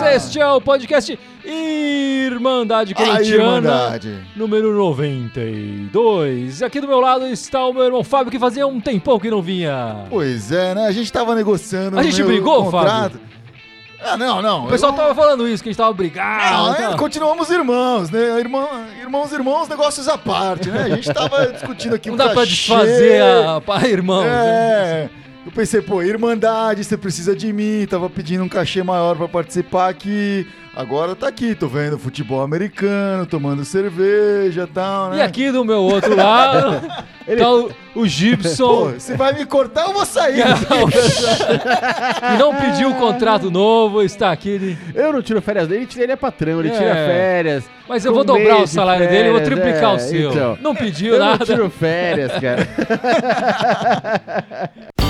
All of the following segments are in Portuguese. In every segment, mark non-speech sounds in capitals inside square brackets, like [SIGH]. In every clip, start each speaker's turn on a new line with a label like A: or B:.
A: Este é o podcast Irmandade Corintiana,
B: Irmandade.
A: número 92. E aqui do meu lado está o meu irmão Fábio, que fazia um tempão que não vinha.
B: Pois é, né? A gente tava negociando.
A: A gente brigou,
B: contrato. Ah, não, não.
A: O pessoal
B: eu...
A: tava falando isso, que a gente tava brigado.
B: Não, é, continuamos irmãos, né? Irmão, irmãos, irmãos, negócios à parte, né? A gente tava [LAUGHS] discutindo aqui
A: Não
B: um
A: dá pra
B: cachê.
A: desfazer a, a irmão.
B: É. Eu pensei, pô, Irmandade, você precisa de mim. Tava pedindo um cachê maior pra participar aqui. Agora tá aqui, tô vendo futebol americano, tomando cerveja e tal, né?
A: E aqui do meu outro lado [LAUGHS] tá o, o
B: Pô,
A: Gibson,
B: você vai me cortar, eu vou sair.
A: que [LAUGHS] não pediu o contrato novo, está aqui.
C: Eu não tiro férias dele, ele é patrão, ele
A: É.
C: tira férias.
A: Mas eu vou dobrar o
C: de
A: salário dele, eu vou
C: férias,
A: triplicar
C: é,
A: o seu.
C: então.
A: Não pediu
C: Eu
A: nada.
C: não tiro férias, cara. [LAUGHS]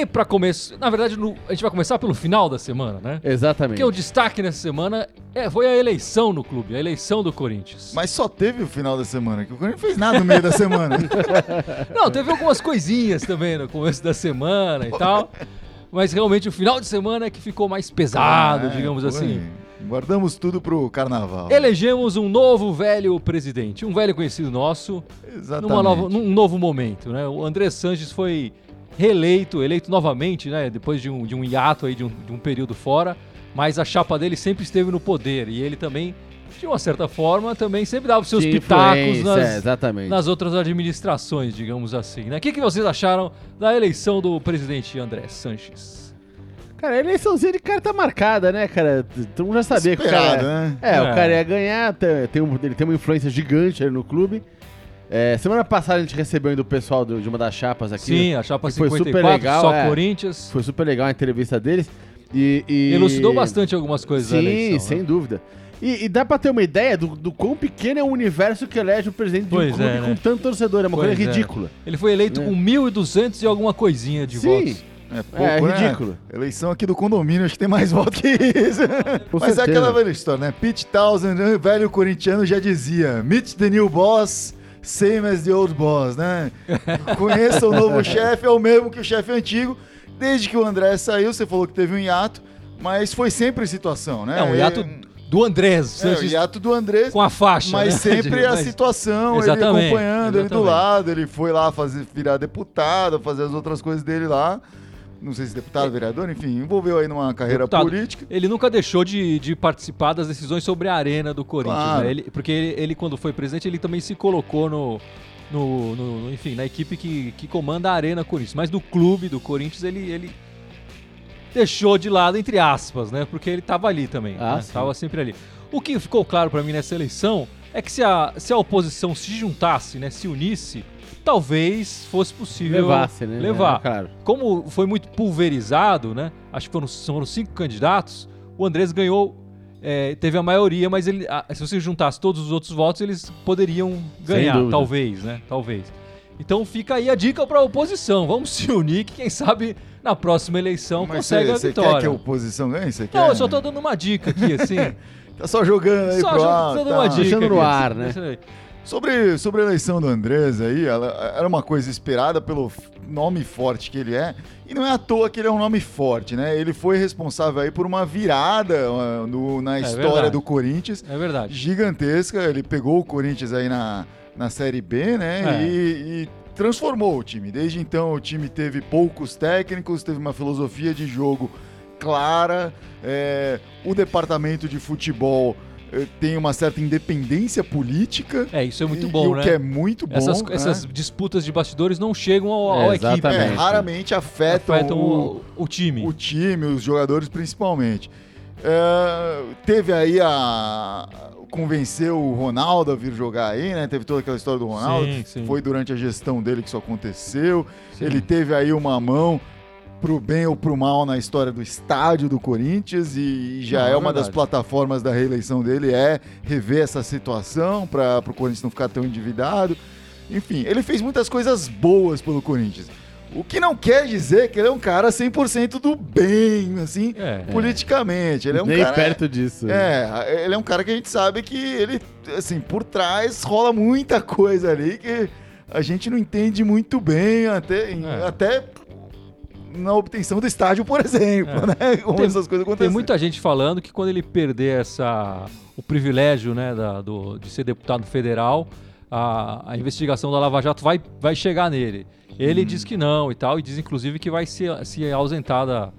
A: E pra começo, na verdade, no- a gente vai começar pelo final da semana, né?
C: Exatamente.
A: Porque o destaque nessa semana é, foi a eleição no clube, a eleição do Corinthians.
B: Mas só teve o final da semana, que o Corinthians não fez nada no meio da semana. [LAUGHS]
A: Não, teve algumas coisinhas também no começo da semana e tal. Mas realmente o final de semana é que ficou mais pesado,
B: É,
A: digamos
B: foi.
A: assim.
B: Guardamos tudo pro carnaval.
A: Elegemos um novo velho presidente, um velho conhecido nosso,
B: Exatamente.
A: numa nova, num novo momento, né? O André Sanches foi reeleito, eleito novamente, né? Depois de um, de um hiato aí, de um, de um período fora, mas a chapa dele sempre esteve no poder e ele também, de uma certa forma, também sempre dava os seus
C: Tinha
A: pitacos nas,
C: é, exatamente.
A: nas outras administrações, digamos assim, né? O que, que vocês acharam da eleição do presidente André Sanches?
C: Cara, a eleiçãozinha de carta marcada, né, cara? Todo mundo já sabia que o cara...
B: Esperado, né?
C: É,
A: É.
C: o cara ia ganhar, tem, tem um- ele tem uma influência gigante aí no clube. É, semana passada a gente recebeu ainda o pessoal do- de uma das chapas aqui.
A: Sim, a chapa
C: que foi
A: 54,
C: super legal,
A: só
C: é.
A: Corinthians.
C: Foi super legal a entrevista deles. E, e-
A: Elucidou bastante algumas coisas
C: Sim,
A: eleição.
C: sem
A: né?
C: dúvida. E, e dá pra ter uma ideia do, do quão pequeno é o universo que elege o presidente de um
A: Pois
C: clube
A: é,
C: com
A: né?
C: tanto torcedor. É uma
A: Pois
C: coisa
A: é.
C: ridícula.
A: Ele foi eleito
C: É.
A: com 1.200 e alguma coisinha de
C: Sim.
A: votos.
B: É, pouco,
C: É,
B: né?
C: ridículo.
B: Eleição aqui do condomínio, acho que tem mais [LAUGHS] voto que isso.
C: Com
B: Mas é
C: certeza.
B: aquela velha história, né? Pete Townsend, né, velho corintiano, já dizia: Meet the new boss, same as the old boss, né? Conheça o novo [LAUGHS] chefe, é o mesmo que o chefe antigo. Desde que o André saiu, você falou que teve um hiato, mas foi sempre situação, né?
A: É, um hiato do Andrés,
B: É, o hiato do André,
A: com a faixa.
B: mas
A: né? [LAUGHS]
B: sempre a
A: Mas-
B: situação,
A: Exatamente,
B: ele acompanhando, ele do
A: exatamente.
B: lado, ele foi lá fazer, virar deputado, fazer as outras coisas dele lá. Não sei se deputado, vereador, enfim, envolveu aí numa carreira
A: Deputado.
B: política.
A: Ele nunca deixou de, de participar das decisões sobre a arena do Corinthians,
B: Claro.
A: né? Ele- porque ele, ele, quando foi presidente, ele também se colocou no, no, no- enfim, na equipe que, que comanda a arena Corinthians. Mas do clube do Corinthians, ele, ele deixou de lado, entre aspas, né? Porque ele tava ali também,
C: Ah,
A: né? Tava sempre ali. O que ficou claro pra mim nessa eleição é que se a, se a oposição se juntasse, né? Se unisse, talvez fosse possível
C: Levasse, né?
A: levar.
C: É, claro.
A: Como foi muito pulverizado, né? Acho que foram, foram cinco candidatos. O Andrés ganhou, é, teve a maioria, mas ele, a- se você juntasse todos os outros votos, eles poderiam ganhar, talvez, né? Talvez. Então fica aí a dica para a oposição. Vamos se unir, que quem sabe na próxima eleição
B: Mas
A: consegue
B: você
A: a
B: você
A: vitória.
B: quer que a oposição ganhe? Você quer?
A: Não, eu só tô dando uma dica aqui, assim. [LAUGHS]
B: Tá só jogando aí
A: só
B: pro
A: dando
B: tá.
A: uma dica.
C: Deixando no
A: aqui,
C: ar,
A: assim,
C: né?
B: Sobre, sobre a eleição do Andrés aí, ela era uma coisa esperada pelo nome forte que ele é. E não é à toa que ele é um nome forte, né? Ele foi responsável aí por uma virada ah, no- na história
A: É verdade.
B: do Corinthians.
A: É verdade.
B: Gigantesca. Ele pegou o Corinthians aí na, na Série B, né?
A: É.
B: E, e transformou o time. Desde então o time teve poucos técnicos, teve uma filosofia de jogo clara. é, o departamento de futebol tem uma certa independência política.
A: É, isso é muito bom,
B: e o
A: né?
B: que é muito bom.
A: essas,
B: né?
A: essas disputas de bastidores não chegam ao,
C: É,
A: ao equipe.
B: É,
C: exatamente.
B: raramente afetam,
A: Afetam
B: o,
A: o, o time.
B: o time, os jogadores principalmente. É, teve aí a. Convenceu o Ronaldo a vir jogar aí, né? Teve toda aquela história do Ronaldo.
A: Sim, sim.
B: Foi durante a gestão dele que isso aconteceu.
A: Sim.
B: Ele teve aí uma mão pro bem ou pro mal na história do estádio do Corinthians e já
C: Não,
B: é
C: é
B: uma das
C: verdade.
B: plataformas da reeleição dele é rever essa situação para o Corinthians não ficar tão endividado. Enfim, ele fez muitas coisas boas pelo Corinthians. O que não quer dizer que ele é um cara 100% do bem, assim,
A: É.
B: politicamente. Ele é um
C: Nem
B: cara
C: perto disso.
B: é, ele é um cara que a gente sabe que ele, assim, por trás rola muita coisa ali que a gente não entende muito bem, até,
A: É.
B: até na obtenção do estádio, por exemplo,
A: É.
B: né? [LAUGHS] Como
A: Tem-
B: essas coisas acontecem.
A: Tem muita gente falando que quando ele perder essa, o privilégio né, da- do- de ser deputado federal, a, a investigação da Lava Jato vai, vai chegar nele. Ele diz que não e tal, e diz inclusive que vai se, se ausentar da,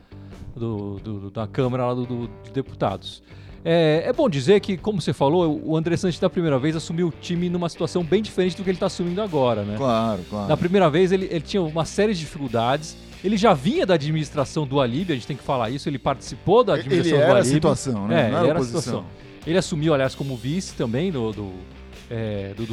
A: do- do- da Câmara lá do, do- de Deputados. É, é bom dizer que, como você falou, o André Santos da primeira vez assumiu o time numa situação bem diferente do que ele está assumindo agora, né?
B: Claro, claro.
A: Na primeira vez ele, ele tinha uma série de dificuldades. Ele já vinha da administração do Alib, a gente tem que falar isso. Ele participou da
B: Ele
A: administração do
B: era a situação, né?
A: É,
B: Não
A: ele
B: era
A: era a situação. Ele assumiu, aliás, como vice também do, do, é, do.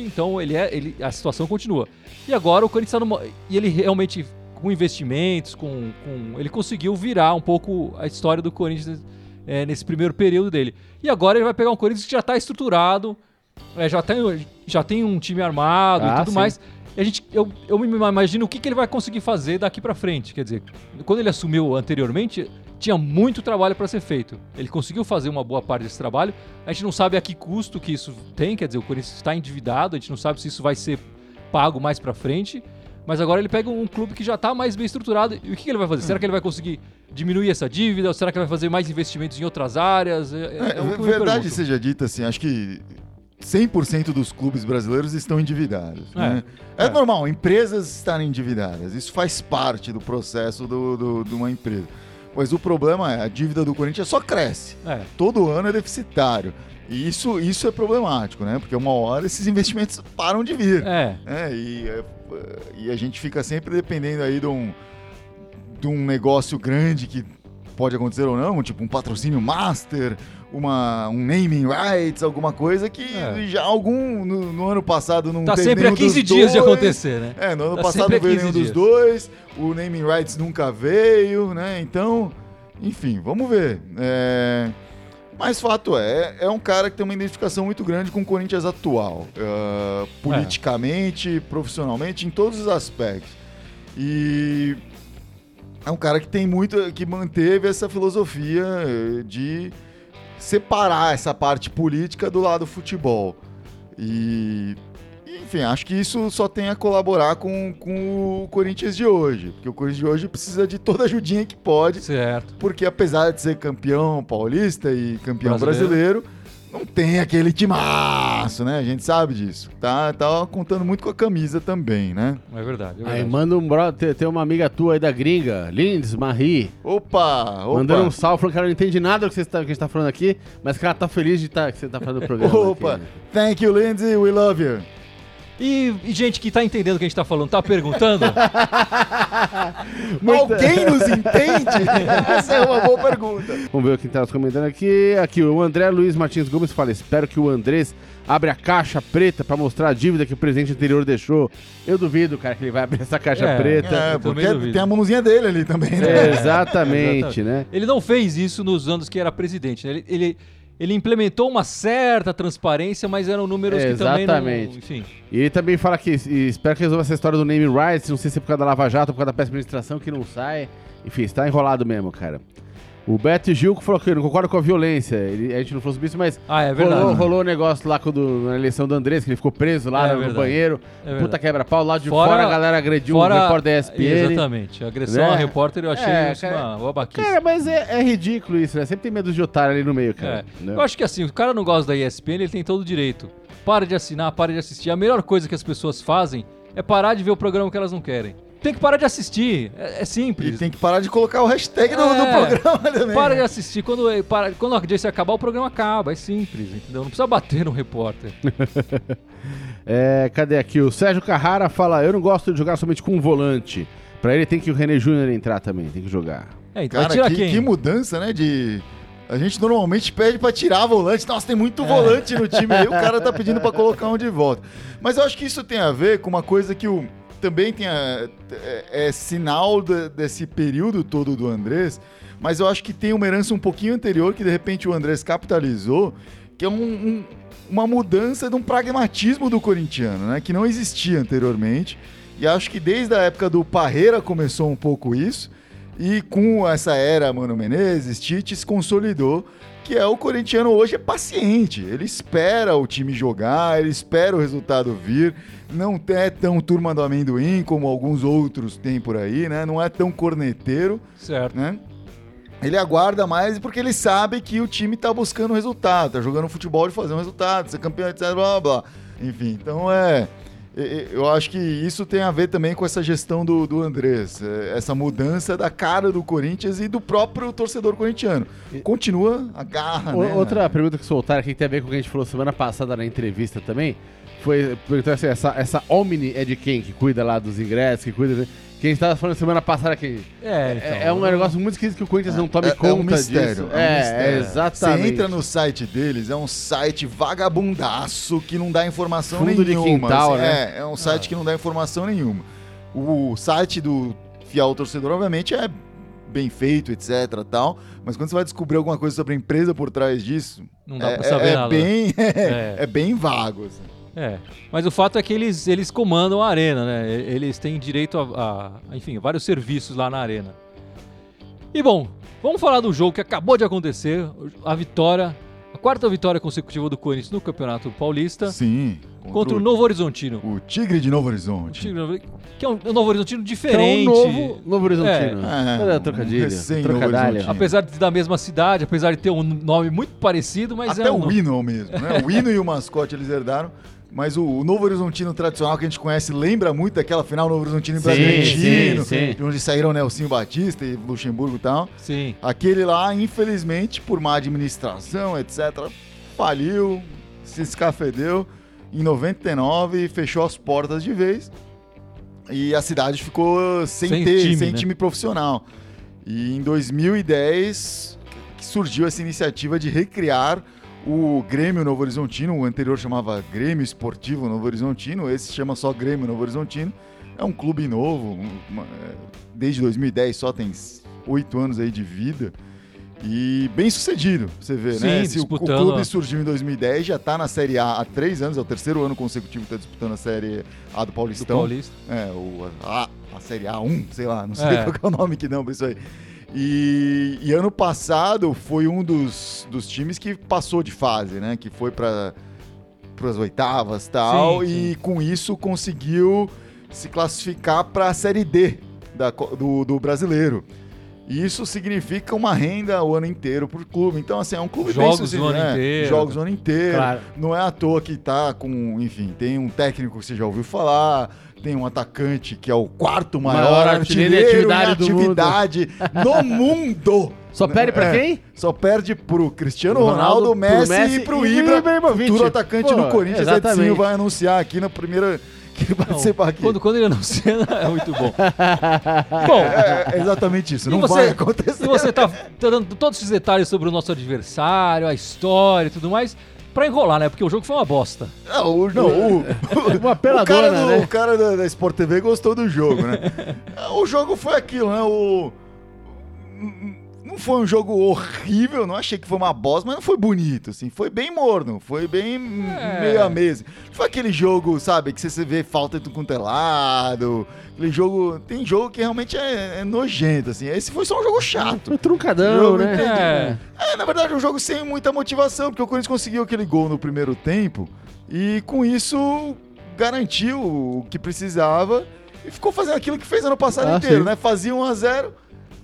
A: Então ele é, ele, a situação continua. E agora o Corinthians está numa. E ele realmente, com investimentos, com, com. Ele conseguiu virar um pouco a história do Corinthians é, nesse primeiro período dele. E agora ele vai pegar um Corinthians que já está estruturado, é, já, tem, já tem um time armado
C: Ah,
A: e tudo
C: sim.
A: mais. A gente, eu, eu me imagino o que, que ele vai conseguir fazer daqui pra frente. Quer dizer, quando ele assumiu anteriormente, tinha muito trabalho para ser feito. Ele conseguiu fazer uma boa parte desse trabalho. A gente não sabe a que custo que isso tem, quer dizer, o Corinthians está endividado, a gente não sabe se isso vai ser pago mais pra frente. Mas agora ele pega um clube que já está mais bem estruturado. E o que, que ele vai fazer? Será que ele vai conseguir diminuir essa dívida? Ou será que ele vai fazer mais investimentos em outras áreas? É, é,
B: É, verdade seja dita, assim, acho que 100% dos clubes brasileiros estão endividados.
A: É,
B: né? é,
A: é.
B: normal, empresas estarem endividadas. Isso faz parte do processo do- do- de uma empresa. Mas o problema é, a dívida do Corinthians só cresce.
A: É,
B: Todo ano é deficitário. E isso, isso é problemático, né? Porque uma hora esses investimentos param de vir.
A: é.
B: É, e, é, e a gente fica sempre dependendo aí de um, de um negócio grande que pode acontecer ou não, tipo um patrocínio master, uma, um naming rights, alguma coisa que
A: É.
B: já algum no, no ano passado não
A: Tá
B: teve
A: sempre a
B: nenhum
A: 15
B: dos
A: dias de
B: dois.
A: acontecer, né?
B: É, no ano
A: Tá
B: passado não veio
A: 15
B: nenhum dos
A: dias.
B: dois, o naming rights nunca veio, né? Então, enfim, vamos ver. É, Mas fato é, é um cara que tem uma identificação muito grande com o Corinthians atual. ah, politicamente, profissionalmente, em todos os aspectos. E é um cara que tem muito. que manteve essa filosofia eh, de separar essa parte política do lado futebol. E. Enfim, acho que isso só tem a colaborar com, com o Corinthians de hoje. Porque o Corinthians de hoje precisa de toda a ajudinha que pode.
A: Certo.
B: Porque apesar de ser campeão paulista e campeão
A: Brasileiro.
B: brasileiro, não tem aquele timaço, né? A gente sabe disso. Tá, tá contando muito com a camisa também, né?
A: É verdade. É
C: Aí
A: verdade.
C: manda um bro, tem, tem uma amiga tua aí da gringa, Lindes Marie,
B: Opa! opa.
C: mandando um salve, falando que ela não entende nada do que, você tá, que a gente tá falando aqui, mas que ela tá feliz de tá, que você tá fazendo o programa. [LAUGHS]
B: Opa!
C: aqui, né?
B: Thank you, Lindsay. We love you.
A: E, e gente que tá entendendo o que a gente tá falando, tá perguntando? [LAUGHS]
B: Alguém nos entende? [LAUGHS] Essa é uma boa pergunta.
C: Vamos ver quem tá nos comentando aqui. Aqui, o André Luiz Martins Gomes fala: espero que o Andrés abra a caixa preta pra mostrar a dívida que o presidente anterior deixou. Eu duvido, cara, que ele vai abrir essa caixa
A: É,
C: preta.
B: É, porque tem a mãozinha dele ali também, né?
C: É, exatamente, né?
A: Ele não fez isso nos anos que era presidente. né? Ele, ele, ele implementou uma certa transparência, mas eram números
C: É,
A: que também não...
C: exatamente.
A: Enfim,
C: E ele também fala que espero que resolva essa história do name rights, não sei se é por causa da Lava Jato ou por causa da péssima administração que não sai. Enfim, está enrolado mesmo, cara. O Beto Gil falou que não concorda com a violência. Ele- a gente não falou sobre isso, mas
A: Ah, é verdade.
C: rolou, rolou um negócio lá com do- na eleição do Andrés, que ele ficou preso lá
A: É
C: no banheiro.
A: É
C: Puta quebra-pau, lá de
A: Fora-
C: fora, a galera agrediu
A: Fora,
C: um repórter da ESPN.
A: Exatamente. A agressão
C: Né?
A: a repórter eu achei
C: É,
A: isso
C: cara-
A: uma, babaquice.
C: Cara, mas é, é ridículo isso, né? Sempre tem medo de otário ali no meio, cara. né?
A: Eu acho que assim, o cara não gosta da ESPN, ele tem todo o direito. Para de assinar, para de assistir. A melhor coisa que as pessoas fazem é parar de ver o programa que elas não querem. Tem que parar de assistir. É, é
B: E
A: simples.
B: tem que parar de colocar o hashtag
A: É.
B: programa também.
A: Para de assistir. Quando, é, para, quando a audiência acabar, o programa acaba. É simples, entendeu? Não precisa bater no repórter. [LAUGHS]
C: É, cadê aqui? O Sérgio Carrara fala: Eu não gosto de jogar somente com um volante. Pra ele tem que o René Júnior entrar também, tem que jogar.
A: É, então
B: Cara, que,
A: quem?
B: que mudança, né? De. A gente normalmente pede pra tirar volante. Nossa, tem muito volante no time aí. O cara tá [LAUGHS] pedindo pra colocar um de volta. Mas eu acho que isso tem a ver com uma coisa que o, também tem a, é, é sinal da- desse período todo do Andrés. Mas eu acho que tem uma herança um pouquinho anterior que de repente o Andrés capitalizou, que é um- um- uma mudança de um pragmatismo do corintiano, né? Que não existia anteriormente. E acho que desde a época do Parreira começou um pouco isso. E com essa era Mano Menezes, Tite se consolidou, que é o corintiano hoje é paciente. Ele espera o time jogar, ele espera o resultado vir. Não é tão turma do amendoim como alguns outros têm por aí, né? Não é tão corneteiro,
A: Certo.
B: né? Ele aguarda mais porque ele sabe que o time tá buscando resultado, tá jogando futebol de fazer um resultado, ser campeão, etc, blá blá blá. Enfim, então é. Eu acho que isso tem a ver também com essa gestão do, do Andrés, é, essa mudança da cara do Corinthians e do próprio torcedor corintiano. Continua a garra,
C: O-
B: né?
C: Outra pergunta que soltaram aqui que tem a ver com o que a gente falou semana passada na entrevista também. Foi perguntar assim, essa, essa Omni é de quem? Que cuida lá dos ingressos, que cuida. de- Que a gente tava falando semana passada aqui.
A: É,
C: É,
A: então,
C: é um negócio muito esquisito que o Corinthians não tome
B: É- é
C: conta
B: um mistério,
C: disso.
B: é um
C: É,
B: mistério.
C: é, exatamente.
B: Você entra no site deles, é um site vagabundaço que não dá informação
C: Fundo de
B: nenhuma.
C: quintal,
B: assim,
C: né?
B: É, é um site
A: Ah.
B: que não dá informação nenhuma. O site do fiel torcedor, obviamente, é bem feito, etc, tal, mas quando você vai descobrir alguma coisa sobre a empresa por trás disso,
A: Não dá
B: é,
A: pra saber
B: é
A: nada.
B: bem [LAUGHS]
A: É.
B: é. bem vago. assim.
A: É, mas o fato é que eles, eles comandam a arena, né? Eles têm direito a, a, enfim, vários serviços lá na arena. E bom, vamos falar do jogo que acabou de acontecer, a vitória, a quarta vitória consecutiva do Corinthians no Campeonato Paulista
B: Sim.
A: contra o Novo Horizontino.
B: o Tigre de Novo
A: O
B: Horizonte.
A: Tigre- Que é um, um Novo Horizontino
C: Que é um
A: diferente.
C: novo, novo Horizontino.
B: É,
C: É,
B: um
C: trocadilho.
B: recém
C: trocadilho.
A: Apesar de da mesma cidade, apesar de ter um nome muito parecido, mas
B: Até
A: é um
B: o hino é o mesmo, né? O hino e o mascote eles herdaram. Mas o, o Novo Horizontino tradicional que a gente conhece lembra muito daquela final Novo Horizontino e Bragantino,
C: sim, sim.
B: de onde saíram Nelsinho Batista e Luxemburgo e tal.
A: Sim.
B: Aquele lá, infelizmente, por má administração, etc., faliu, se escafedeu em 99 e fechou as portas de vez. E a cidade ficou sem,
A: Sem
B: ter,
A: time,
B: sem
A: né?
B: time profissional. E em 2010 que surgiu essa iniciativa de recriar o Grêmio Novo Horizontino, o anterior chamava Grêmio Esportivo Novo Horizontino, esse chama só Grêmio Novo Horizontino. É um clube novo, um- uma- é, desde 2010 só tem oito anos aí de vida. E bem sucedido, você vê,
A: Sim,
B: né? Se o, o clube surgiu em 2010, já tá na Série A há três anos, é o terceiro ano consecutivo que tá disputando a Série A do
A: Do
B: Paulistão.
A: Paulista.
B: É, o, a, a Série A1, sei lá, não sei
A: É. [LAUGHS]
B: qual é o nome que não pra isso aí. E, e ano passado foi um dos, dos times que passou de fase, né? Que foi para as oitavas e tal,
A: Sim,
B: e com isso conseguiu se classificar para a Série D da do, do brasileiro. E isso significa uma renda o ano inteiro pro clube. Então, assim, é um clube
A: Jogos
B: bem sucedido,
A: o ano
B: né?
A: inteiro.
B: Jogos o ano inteiro.
C: Claro.
B: Não é à toa que tá com, enfim, tem um técnico que você já ouviu falar, tem um atacante que é o quarto maior,
C: Maior
B: artilheiro,
C: artilheiro em
B: em
C: atividade do
B: atividade no mundo.
C: Só perde pra
B: É,
C: quem?
B: Só perde pro Cristiano
C: Ronaldo,
B: Ronaldo,
C: pro
B: Messi,
C: Messi
B: e pro Ibra,
C: Ibrahimovic.
B: futuro atacante
C: Pô,
B: do Corinthians.
C: exatamente.
B: Edinho vai anunciar aqui na primeira [LAUGHS] que ele vai
A: Não,
B: participar aqui.
A: quando, quando ele anuncia, [LAUGHS] é muito bom. [LAUGHS] bom,
B: É, é exatamente isso, não
A: você-
B: vai acontecer.
A: E você tá, tá dando todos esses detalhes sobre o nosso adversário, a história e tudo mais, pra enrolar, né? Porque o jogo foi uma bosta.
B: Não, o, não, o, [LAUGHS]
C: Uma
B: o cara,
C: peladona,
B: do,
C: né?
B: o cara da, da Sport TV gostou do jogo, né? [LAUGHS] o jogo foi aquilo, né? O... Não foi um jogo horrível, não achei que foi uma bosta, mas não foi bonito, assim. Foi bem morno, foi bem
A: É.
B: meio a mesa. Não foi aquele jogo, sabe, que você vê falta de quanto é lado. Aquele jogo... Tem jogo que realmente é, é nojento, assim. Esse foi só um jogo chato.
C: Foi truncadão,
B: Jogo
C: né?
A: É.
B: É, na verdade, um jogo sem muita motivação, porque o Corinthians conseguiu aquele gol no primeiro tempo e com isso garantiu o que precisava e ficou fazendo aquilo que fez ano passado
C: Ah,
B: inteiro,
C: sim.
B: né? Fazia 1 a 0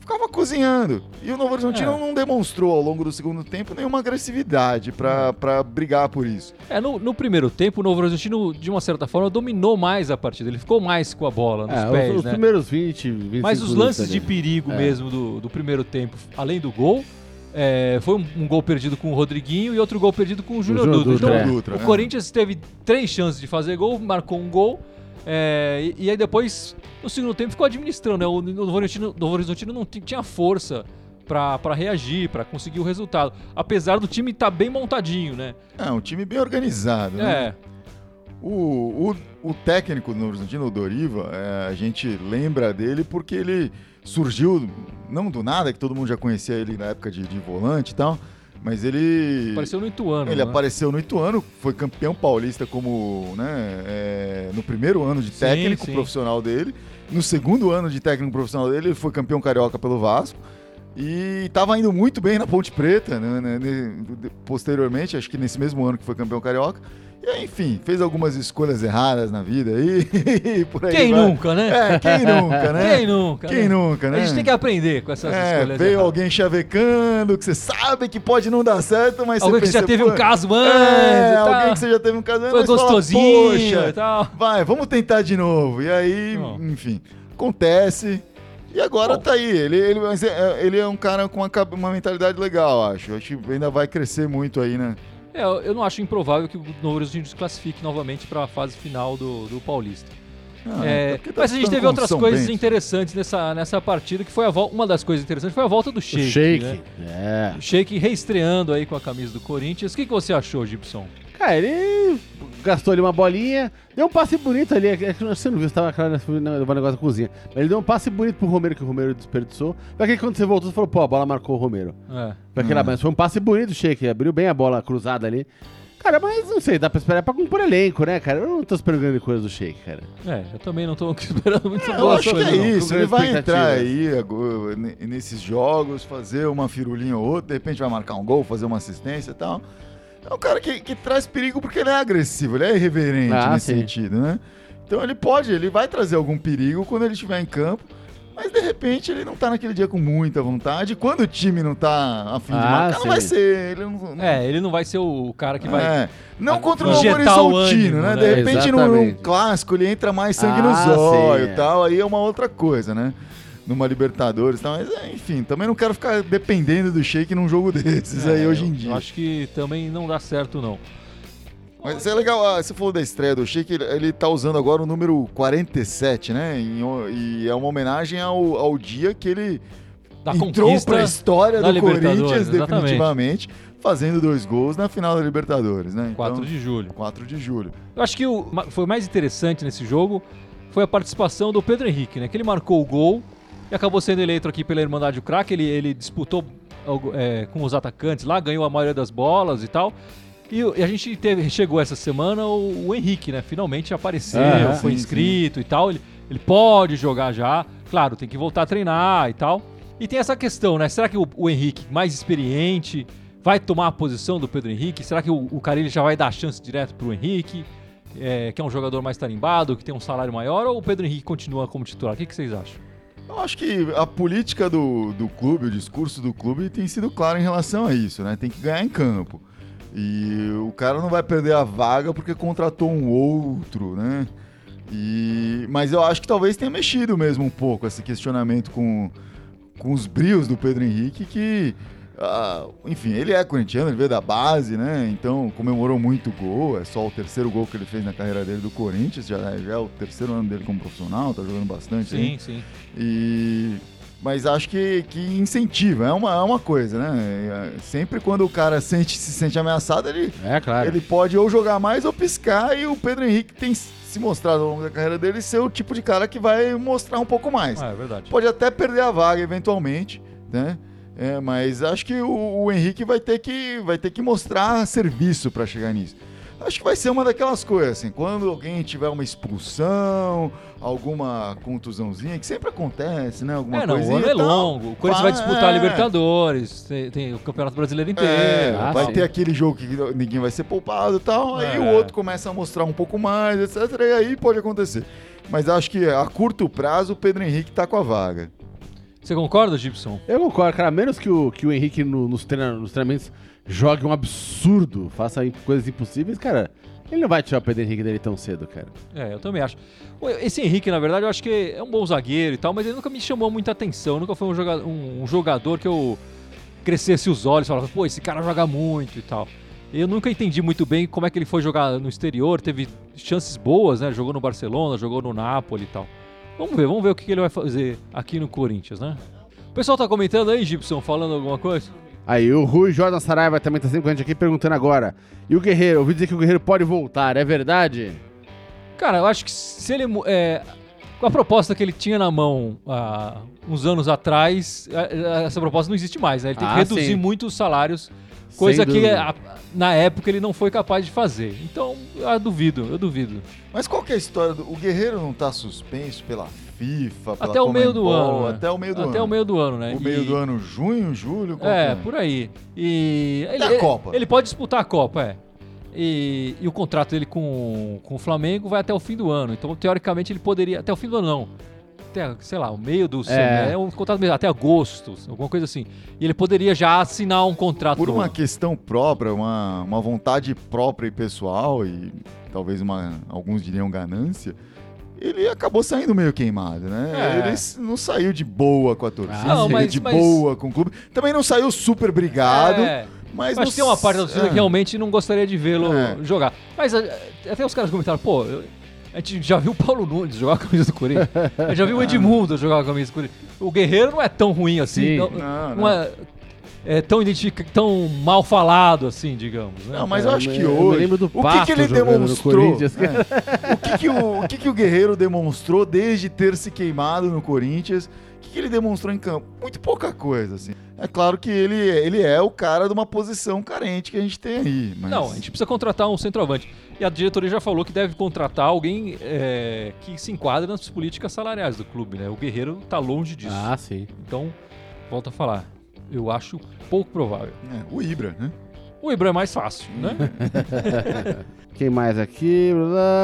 B: ficava cozinhando. E o Novo Horizontino
A: É.
B: não demonstrou ao longo do segundo tempo nenhuma agressividade pra, pra brigar por isso.
A: É, no, no primeiro tempo, o Novo Horizontino, de uma certa forma, dominou mais a partida. Ele ficou mais com a bola nos
C: É, os-
A: pés,
C: os,
A: né?
C: primeiros 20, 25
A: Mas os lances de perigo
C: É.
A: mesmo do, do primeiro tempo, além do gol, é, foi um, um gol perdido com o Rodriguinho e outro gol perdido com o Júnior Dutra.
C: Dutra,
A: Então,
C: é.
B: Dutra,
A: o. Corinthians teve três chances de fazer gol, marcou um gol. É, e, e aí depois, no segundo tempo, ficou administrando. Né? O Novo Horizontino, Novo Horizontino não ti- tinha força pra reagir, pra conseguir o resultado. Apesar do time estar bem montadinho, né?
B: É, um time bem organizado, né?
A: É,
B: O, o, o técnico do Novo Horizontino, o Doriva, é, a gente lembra dele porque ele surgiu, não do nada, que todo mundo já conhecia ele na época de, de volante e tal, mas ele...
A: apareceu no Ituano.
B: Ele
A: né?
B: apareceu no Ituano, foi campeão paulista como, né, é, no primeiro ano de
A: Sim,
B: técnico
A: sim.
B: profissional dele. no segundo ano de técnico profissional dele, ele foi campeão carioca pelo Vasco. E estava indo muito bem na Ponte Preta, né, né, posteriormente, acho que nesse mesmo ano que foi campeão carioca. E, aí, enfim, fez algumas escolhas erradas na vida aí. [LAUGHS] e por aí
A: Quem
B: vai.
A: nunca, né?
B: É, quem nunca, né?
A: Quem nunca?
B: Quem
A: né?
B: nunca, né?
A: A gente tem que aprender com essas
B: É,
A: escolhas.
B: veio
A: erradas.
B: alguém chavecando, que você sabe que pode não dar certo, mas
A: Alguém
B: você
A: que já
B: pensa,
A: teve um caso antes.
B: É,
A: e tal.
B: alguém que você já teve um caso antes,
A: Foi
B: fala,
A: gostosinho
B: "Poxa,
A: e tal.
B: Vai, vamos tentar de novo. E aí,
A: Não.
B: enfim, acontece. E agora
A: Bom.
B: tá aí. Ele, ele, mas é- ele é um cara com uma, uma mentalidade legal, acho. Acho que ainda vai crescer muito aí, né?
A: É, eu não acho improvável que o Novo Horizonte se classifique novamente para a fase final do, do Paulista.
B: Ah,
A: É,
B: porque tá
A: mas a gente teve outras
B: São
A: coisas
B: Bento.
A: interessantes nessa, nessa partida, que foi a uma das coisas interessantes foi a volta do
C: O
A: Sheik.
C: Shake.
A: né?
C: É.
A: O Sheik reestreando aí com a camisa do Corinthians. O que, que você achou, Gibson?
C: Cara, ele gastou ali uma bolinha, deu um passe bonito ali. É que você não viu, você tava aquela no negócio da cozinha. Mas ele deu um passe bonito pro Romero, que o Romero desperdiçou. Pra que quando você voltou, você falou, pô, a bola marcou o Romero.
A: É.
C: Pra que lá,
B: Hum.
C: mas foi um passe bonito do Sheik, abriu bem a bola cruzada ali. Cara, mas não sei, dá pra esperar pra compor elenco, né, cara? Eu não tô esperando grande coisa do Sheik, cara.
A: É, eu também não tô [LAUGHS] esperando muito
B: É, eu
A: boa
B: acho que
A: coisa,
B: é
A: não.
B: isso. Ele vai entrar aí agora, ne- nesses jogos, fazer uma firulinha ou outra, de repente vai marcar um gol, fazer uma assistência e tal. É um cara que, que traz perigo porque ele é agressivo, ele é irreverente
C: Ah,
B: nesse
C: sim.
B: sentido, né? Então ele pode, ele vai trazer algum perigo quando ele estiver em campo. Mas de repente ele não tá naquele dia com muita vontade. Quando o time não tá afim de
C: Ah,
B: marcar,
C: sim.
B: não vai ser. Ele não, não-
A: É, ele não vai ser o cara que vai.
B: é. Não
A: a-
B: contra o Horizontino, né?
A: né?
B: De repente, num, num clássico, ele entra mais sangue
C: Ah,
B: nos olhos e tal. Aí é uma outra coisa, né? Numa Libertadores e tal. Mas, é, enfim, também não quero ficar dependendo do Sheik num jogo [LAUGHS] desses aí
A: É,
B: hoje
A: eu-
B: em dia.
A: Acho que também não dá certo, não.
B: Mas é legal, ah, você falou da estreia do Sheik, ele, ele tá usando agora o número 47, né? E é uma homenagem ao, ao dia que ele
A: Da
B: entrou
A: conquista
B: pra história do Corinthians,
A: exatamente.
B: definitivamente, fazendo dois gols na final da Libertadores, né?
A: 4 de julho.
B: 4 de julho.
A: Eu acho que o foi mais interessante nesse jogo foi a participação do Pedro Henrique, né? Que ele marcou o gol e acabou sendo eleito aqui pela Irmandade do Crack. Ele, ele disputou é, com os atacantes lá, ganhou a maioria das bolas e tal. E, e a gente teve, chegou essa semana o, o Henrique, né? Finalmente apareceu,
C: Aham.
A: foi
B: Sim,
A: inscrito e tal. Ele, ele pode jogar já. Claro, tem que voltar a treinar e tal. E tem essa questão, né? Será que o, o Henrique, mais experiente, vai tomar a posição do Pedro Henrique? Será que o, o Carilli já vai dar chance direto pro Henrique? é, que é um jogador mais tarimbado, que tem um salário maior, ou o Pedro Henrique continua como titular? O que, que vocês acham?
B: Eu acho que a política do, do clube, o discurso do clube tem sido claro em relação a isso, né? Tem que ganhar em campo. E o cara não vai perder a vaga porque contratou um outro, né? E, mas eu acho que talvez tenha mexido mesmo um pouco esse questionamento com, com os brios do Pedro Henrique, que, ah, enfim, ele é corintiano, ele veio da base, né? Então comemorou muito gol, é só o terceiro gol que ele fez na carreira dele do Corinthians, já, já é o terceiro ano dele como profissional, tá jogando bastante aí.
A: sim.
B: E mas acho que, que incentiva, é uma, é uma coisa, né? É, Sempre quando o cara sente, se sente ameaçado, ele,
C: É, claro.
B: ele pode ou jogar mais ou piscar, e o Pedro Henrique tem se mostrado ao longo da carreira dele ser o tipo de cara que vai mostrar um pouco mais.
A: Ah, é verdade.
B: Pode até perder a vaga eventualmente, né? É, mas acho que o, o Henrique vai ter que, vai ter que mostrar serviço para chegar nisso. Acho que vai ser uma daquelas coisas, assim, quando alguém tiver uma expulsão, alguma contusãozinha, que sempre acontece, né? Alguma
A: É, não, o
B: coisinha
A: ano é longo. O Corinthians vai disputar a
B: é.
A: Libertadores, tem, tem o Campeonato Brasileiro inteiro.
B: É,
C: Ah,
B: vai
C: sim.
B: ter aquele jogo que ninguém vai ser poupado e tal, aí
A: É.
B: o outro começa a mostrar um pouco mais, etc. E aí pode acontecer. Mas acho que a curto prazo o Pedro Henrique tá com a vaga.
A: Você concorda, Gibson?
C: Eu concordo, cara. Menos que o, que o Henrique no- nos, treina- nos treinamentos jogue um absurdo, faça coisas impossíveis, cara. Ele não vai tirar o Pedro Henrique dele tão cedo, cara.
A: É, eu também acho. Esse Henrique, na verdade, eu acho que é um bom zagueiro e tal, mas ele nunca me chamou muita atenção. Nunca foi um jogador, um, um jogador que eu crescesse os olhos e falava, pô, esse cara joga muito e tal. Eu nunca entendi muito bem como é que ele foi jogar no exterior, teve chances boas, né? Jogou no Barcelona, jogou no Napoli e tal. Vamos ver, vamos ver o que ele vai fazer aqui no Corinthians, né? O pessoal tá comentando aí, Gibson, falando alguma coisa?
C: Aí, o Rui Jordan Saraiva também tá sempre com a gente aqui perguntando agora. E o Guerreiro? Ouvi dizer que o Guerreiro pode voltar, é verdade?
A: Cara, eu acho que se ele. É, com a proposta que ele tinha na mão há uns anos atrás, é, é, essa proposta não existe mais, né? Ele tem que
C: Ah,
A: reduzir
C: sim.
A: muito os salários, coisa que a- na época ele não foi capaz de fazer. Então, eu duvido, eu duvido.
B: Mas qual que é a história do. O Guerreiro não tá suspenso pela FIFA. pela
A: Até o meio do ano. né?
B: Até o meio do
A: Até
B: ano.
A: o meio do ano, né?
B: O meio
A: E-
B: do ano, junho, julho? qual
A: É,
B: que
A: por aí. E ele,
B: a
A: ele-
B: Copa.
A: Ele pode disputar a Copa, é. E, e o contrato dele com, com o Flamengo vai até o fim do ano. Então, teoricamente, ele poderia. Até o fim do ano, não. Até, sei lá, o meio do semestre. É um contrato mesmo, até agosto, alguma coisa assim. E ele poderia já assinar um contrato.
B: Por uma
A: novo.
B: questão própria, uma, uma vontade própria e pessoal, e talvez uma, alguns diriam ganância, ele acabou saindo meio queimado, né?
A: É.
B: Ele não saiu de boa com a torcida,
A: Ah, não, mas-
B: de
A: mas-
B: boa com o clube. Também não saiu super brigado,
A: É,
B: mas...
A: Acho
B: não
A: tem uma parte da torcida
B: é.
A: que realmente não gostaria de vê-lo
B: É.
A: jogar. Mas é, até os caras comentaram, pô, eu- a gente já viu o Paulo Nunes jogar com a camisa do Corinthians. A gente já viu o [LAUGHS] Edmundo jogar com a camisa do Corinthians. O Guerreiro não é tão ruim assim.
C: Sim.
A: Não,
B: Não,
A: não
B: não.
A: é, é tão, identifica, tão mal falado assim, digamos. né?
B: Não, mas eu acho que
C: Eu
B: hoje...
C: lembro do
B: o que, que ele demonstrou... É. O, que, que o, o que, que o Guerreiro demonstrou desde ter se queimado no Corinthians? O que, que ele demonstrou em campo? Muito pouca coisa, assim. É claro que ele, ele é o cara de uma posição carente que a gente tem aí. Mas...
A: Não, a gente precisa contratar um centroavante. E a diretoria já falou que deve contratar alguém é, que se enquadre nas políticas salariais do clube, né? O Guerreiro tá longe disso.
C: Ah, sim.
A: Então, volto a falar. Eu acho pouco provável.
B: É, o Ibra, né?
A: O Ibra é mais fácil, né? [LAUGHS]
C: Quem mais aqui?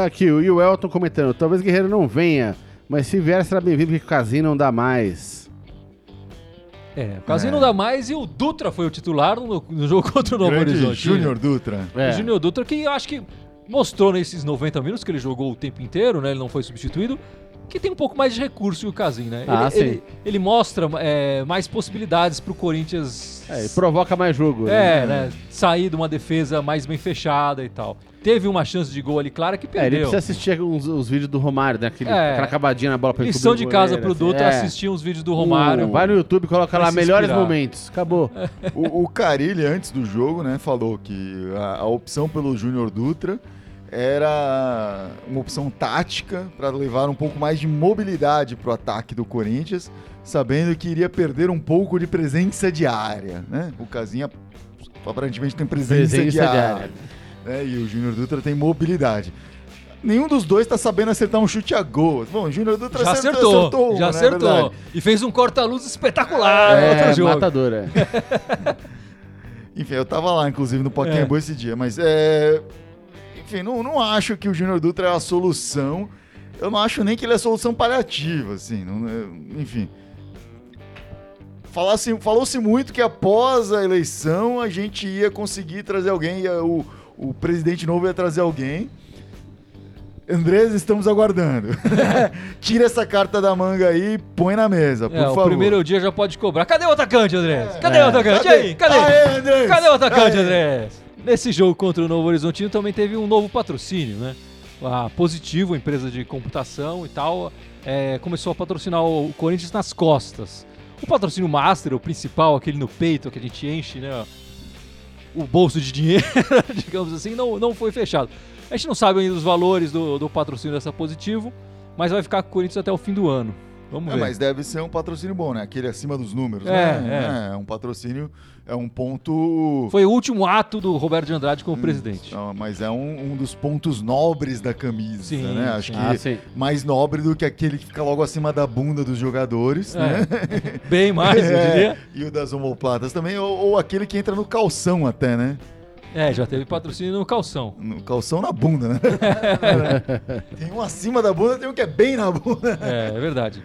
C: Aqui, o e o Elton comentando. Talvez Guerreiro não venha, mas se vier será bem-vindo porque o Casim não dá mais.
A: É, o Casinho
B: É.
A: não dá mais e o Dutra foi o titular no, no jogo [LAUGHS] contra o Novo
B: Grande
A: Horizonte.
B: Júnior Dutra.
C: É.
A: O Júnior Dutra, que eu acho que mostrou nesses 90 minutos que ele jogou o tempo inteiro, né? Ele não foi substituído. Que tem um pouco mais de recurso que o Casim, né?
C: Ah,
A: ele,
C: sim.
A: ele, ele mostra é, mais possibilidades pro Corinthians.
C: É, e provoca mais jogo.
A: É, né? Sair de uma defesa mais bem fechada e tal. Teve uma chance de gol ali clara que
C: É, ele
A: perdeu.
C: precisa assistir uns, os vídeos do Romário, né? Aquele,
A: É.
C: Aquela acabadinha na bola pra ele
A: Lição de
C: o
A: casa
C: goleiro,
A: pro
C: assim.
A: Dutra
C: É.
A: assistir uns vídeos do Romário.
C: Um- vai no YouTube, coloca lá melhores momentos. Acabou. [LAUGHS]
B: O, o Carilli, antes do jogo, né, falou que a, a opção pelo Júnior Dutra era uma opção tática para levar um pouco mais de mobilidade para o ataque do Corinthians, sabendo que iria perder um pouco de presença diária, né? O Casinha aparentemente tem presença,
C: Presença
B: diária,
C: diária.
B: né? E o Júnior Dutra tem mobilidade. Nenhum dos dois tá sabendo acertar um chute a gol. Bom, o Júnior Dutra
A: Já
B: acertou,
A: acertou,
B: uma,
A: já
B: né?
A: acertou.
B: Verdade.
A: E fez um corta-luz espetacular no
C: É,
A: outro jogo.
C: matador, é. [LAUGHS]
B: Enfim, eu tava lá, inclusive, no
A: É.
B: Pacaembu esse dia, mas é. Enfim, não, não acho que o Júnior Dutra é a solução. Eu não acho nem que ele é a solução paliativa, assim. não- é- enfim. Falasse- Falou-se muito que após a eleição a gente ia conseguir trazer alguém, ia- o, o presidente novo ia trazer alguém. Andrés, estamos aguardando. [LAUGHS] Tira essa carta da manga aí e põe na mesa, por
A: É,
B: favor.
A: o primeiro dia já pode cobrar. Cadê o atacante, André? Cadê
C: É.
A: o atacante? E aí? Cadê?
B: Aê, Andrés!
A: Cadê o atacante,
B: Aê!
A: André? Nesse jogo contra o Novo Horizontino também teve um novo patrocínio, né? A Positivo, empresa de computação e tal, é, começou a patrocinar o Corinthians nas costas. O patrocínio master, o principal, aquele no peito que a gente enche, né? O bolso de dinheiro, [LAUGHS] digamos assim, não, não foi fechado. A gente não sabe ainda os valores do, do patrocínio dessa Positivo, mas vai ficar com o Corinthians até o fim do ano. Vamos
B: É,
A: ver.
B: mas deve ser um patrocínio bom, né? Aquele acima dos números,
A: É,
B: né? É, um patrocínio, é um ponto...
A: Foi o último ato do Roberto de Andrade como presidente.
B: Não, mas é um, um dos pontos nobres da camisa,
A: Sim,
B: né? Acho
A: sim.
B: que
C: Ah,
B: mais nobre do que aquele que fica logo acima da bunda dos jogadores, né?
A: É. [LAUGHS] Bem mais, eu [LAUGHS]
B: É,
A: diria.
B: E o das omoplatas também, ou, ou aquele que entra no calção até, né?
A: É, já teve patrocínio no calção.
B: No calção na bunda, né? [LAUGHS] tem um acima da bunda, tem um que é bem na bunda.
A: É, é verdade.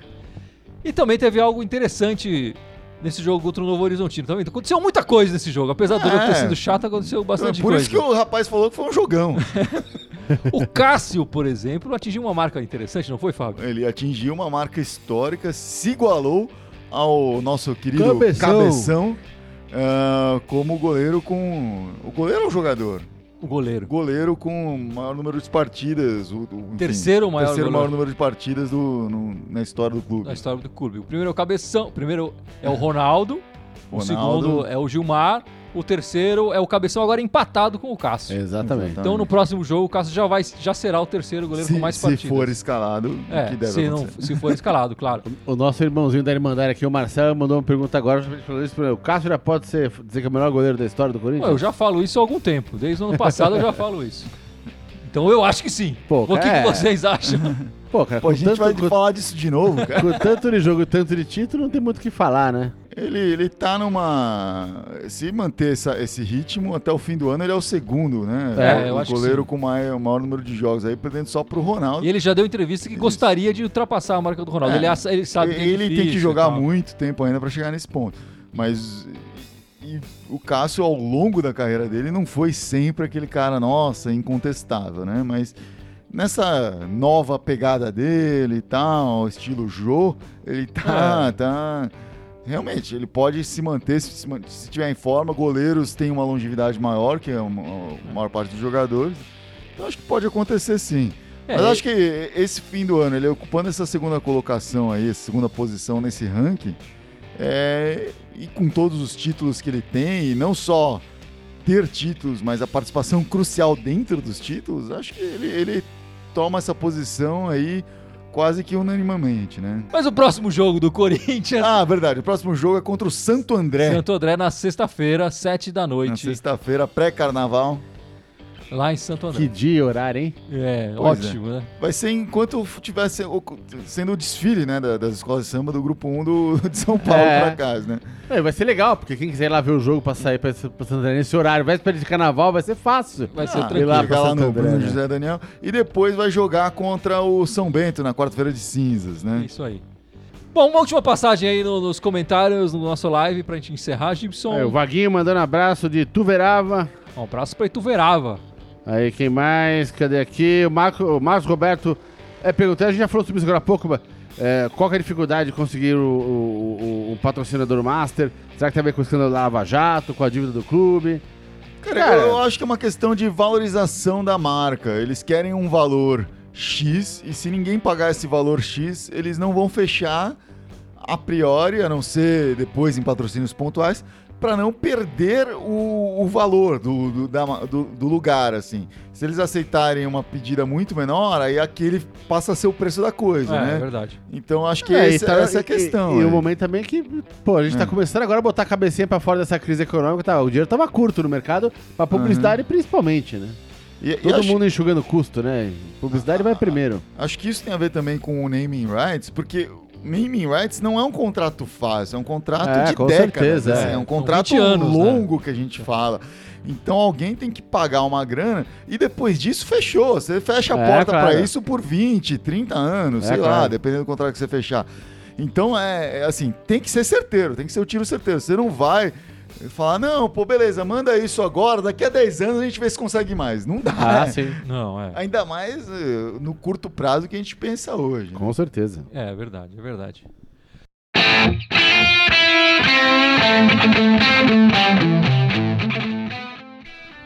A: E também teve algo interessante nesse jogo contra o Novo Horizontino. Também aconteceu muita coisa nesse jogo. Apesar do jogo ter
B: É.
A: sido chato, aconteceu bastante
B: Por
A: coisa.
B: isso que o rapaz falou que foi um jogão. [LAUGHS]
A: O Cássio, por exemplo, atingiu uma marca interessante, não foi, Fábio?
B: Ele atingiu uma marca histórica, se igualou ao nosso querido
C: Cabeção.
B: Cabeção, ah, como goleiro com. O goleiro ou o jogador?
A: O goleiro.
B: Goleiro com o maior número de partidas. O, o- enfim,
A: Terceiro maior
B: terceiro
A: goleiro.
B: maior número de partidas do, no- na história do clube.
A: Na história do clube. O primeiro é o Cabeção, o primeiro é o Ronaldo, o
B: Ronaldo.
A: segundo é o Gilmar, o terceiro é o Cabeção, agora empatado com o Cássio.
C: Exatamente.
A: Então no próximo jogo o Cássio já, vai, já será o terceiro goleiro
B: se,
A: com mais
B: se
A: partidas.
B: for escalado,
A: é,
B: que deve
A: se, não, se for [LAUGHS] escalado, claro.
C: O nosso irmãozinho da Irmandade aqui, o Marcelo, mandou uma pergunta agora. O Cássio já pode ser, dizer que é o melhor goleiro da história do
A: Pô,
C: Corinthians?
A: eu já falo isso há algum tempo. Desde o ano passado eu já falo isso. Então eu acho que sim.
C: Pô,
A: o que,
C: é.
A: que vocês acham?
C: Pô, cara,
B: Pô, a gente
C: tanto,
B: vai
C: com,
B: falar disso de novo, cara.
C: com tanto de jogo e tanto de título, não tem muito o que falar, né?
B: Ele, ele tá numa. Se manter essa- esse ritmo até o fim do ano, ele é o segundo, né?
A: É, eu
B: o
A: acho que
B: goleiro com mai- o maior número de jogos aí, perdendo só pro Ronaldo.
A: E ele já deu entrevista que gostaria de ultrapassar a marca do Ronaldo.
B: É.
A: ele, ele sabe que é
B: ele tem que
A: difícil
B: jogar muito tempo ainda pra chegar nesse ponto. Mas e o Cássio, ao longo da carreira dele, não foi sempre aquele cara, nossa, incontestável, né? Mas nessa nova pegada dele e tal, estilo Jô, ele tá,
A: É.
B: tá. Realmente, ele pode se manter, se, se tiver em forma. Goleiros têm uma longevidade maior que a, a maior parte dos jogadores. Então acho que pode acontecer sim.
A: É,
B: Mas acho que esse fim do ano, ele ocupando essa segunda colocação aí, essa segunda posição nesse ranking, é, e com todos os títulos que ele tem, e não só ter títulos, mas a participação crucial dentro dos títulos, acho que ele, ele toma essa posição aí quase que unanimamente, né?
A: Mas o próximo jogo do Corinthians,
B: Ah, verdade, o próximo jogo é contra o Santo André,
A: Santo André, na sexta-feira, sete da
B: na
A: noite,
B: sexta-feira, pré-carnaval.
A: Lá em Santo André.
C: Que dia e horário, hein?
A: É,
B: Pois
A: ótimo, né?
B: Vai ser enquanto tivesse sendo o desfile, né, da- das escolas de samba do grupo 1 do, [LAUGHS] de São Paulo
C: É.
B: pra casa, né?
C: É, vai ser legal, porque quem quiser ir lá ver o jogo pra sair pra, pra Santo André nesse horário, véspera de carnaval, vai ser fácil.
A: Vai ser
B: Ah,
A: tranquilo.
C: lá pra
B: lá no
C: André,
B: Bruno
C: né?
B: José Daniel e depois vai jogar contra o São Bento na quarta-feira de cinzas,
A: É
B: né?
A: Isso aí. Bom, uma última passagem aí no- nos comentários no nosso live pra gente encerrar, Gibson.
C: É, o Vaguinho mandando abraço de Tuverava.
A: Um abraço pra Ituverava.
C: Aí, quem mais? Cadê aqui? O, Marco, o Marcos Roberto é, perguntou, a gente já falou sobre isso agora há pouco, mas, é, qual que é a dificuldade de conseguir o, o- o- o patrocinador master? Será que tem a ver com o escândalo da Lava Jato, com a dívida do clube?
B: Cara,
C: Cara.
B: eu acho que é uma questão de valorização da marca. Eles querem um valor X e se ninguém pagar esse valor X, eles não vão fechar a priori, a não ser depois em patrocínios pontuais, para não perder o, o valor do, do, da do- do lugar, assim. Se eles aceitarem uma pedida muito menor, aí aquele passa a ser o preço da coisa,
A: É, é
B: né?
A: verdade.
B: Então acho que
C: É,
B: esse-
C: e tá-
B: essa é a
C: e-
B: questão.
C: E, e
B: é.
C: o momento também é que, pô, a gente tá
B: É.
C: começando agora a botar a cabecinha pra fora dessa crise econômica. Tá, o dinheiro tava curto no mercado, pra publicidade principalmente, né?
B: E- e
C: Todo
B: acho-
C: mundo enxugando custo, né? Publicidade vai primeiro.
B: Acho que isso tem a ver também com o naming rights, porque naming rights não é um contrato fácil, é um contrato
C: É,
B: de
C: com
B: décadas.
C: certeza,
B: assim,
C: é.
B: é. um contrato
A: 20 anos, né?
B: longo que a gente fala. Então alguém tem que pagar uma grana e depois disso fechou. Você fecha a
C: É,
B: porta para isso por 20, 30 anos,
C: É,
B: sei lá, dependendo do contrato que você fechar. Então é, é assim, tem que ser certeiro, tem que ser o tiro certeiro. Você não vai falar, não, pô, beleza, manda isso agora, daqui a 10 anos a gente vê se consegue mais. Não dá.
C: Ah,
B: né?
C: sim.
A: Não, é.
B: Ainda mais eh, no curto prazo que a gente pensa hoje. né?
C: Com certeza.
A: É, é verdade, é verdade.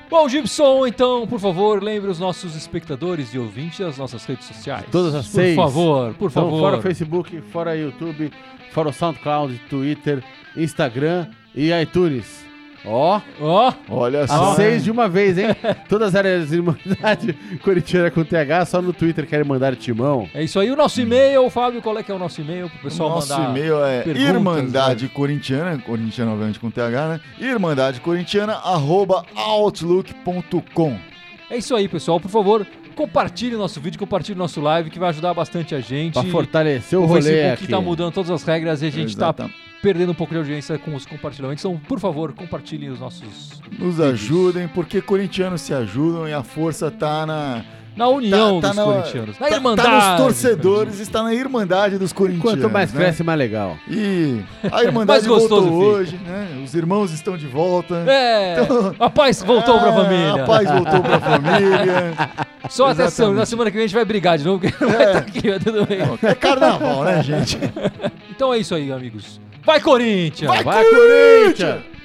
A: Bom, Gibson, então, por favor, lembre os nossos espectadores e ouvintes das nossas redes sociais.
C: Todas as
A: por
C: seis.
A: favor, por
C: Então,
A: favor.
C: fora o Facebook, fora o YouTube, fora o SoundCloud, Twitter, Instagram e iTunes. Ó,
A: Ó,
B: Olha só.
C: seis de uma vez, hein? [LAUGHS] Todas as áreas de imunidade [LAUGHS] corintiana com TH, só no Twitter querem mandar timão.
A: é isso aí. O nosso e-mail, Fábio, qual é que é o nosso e-mail pro pessoal
B: o nosso
A: mandar?
B: e-mail é
A: né?
B: Irmandade Corintiana, Corintiana obviamente com TH, né? Irmandade Corintiana, arroba outlook.com.
A: É isso aí, pessoal. Por favor, compartilhe o nosso vídeo, compartilhe o nosso live, que vai ajudar bastante a gente.
C: Pra fortalecer o,
A: o
C: rolê
A: Facebook
C: aqui.
A: tá mudando todas as regras e a gente tá
B: Exata-
A: perdendo um pouco de audiência com os compartilhamentos. Então, por favor, compartilhem os nossos.
B: Nos ajudem, porque corintianos se ajudam e a força tá na.
A: Na união
B: tá, tá
A: dos
B: na-
A: corintianos. Na
B: tá-
A: irmandade.
B: Tá nos torcedores, está na irmandade dos corintianos.
C: Quanto mais
B: né?
C: cresce, mais legal.
B: E a irmandade [LAUGHS] voltou
A: fica.
B: hoje, né? Os irmãos estão de volta.
A: É,
B: Então-
A: a paz voltou pra
B: Ah,
A: família.
B: A paz voltou pra [LAUGHS] família.
A: Só até semana, na semana que vem a gente vai brigar de novo, porque não vai
B: É.
A: estar aqui, mas tudo bem.
B: É carnaval, né, gente? [LAUGHS]
A: Então é isso aí, amigos. Vai, Corinthians!
B: Vai,
C: Vai,
B: Corinthians!
C: Corinthians!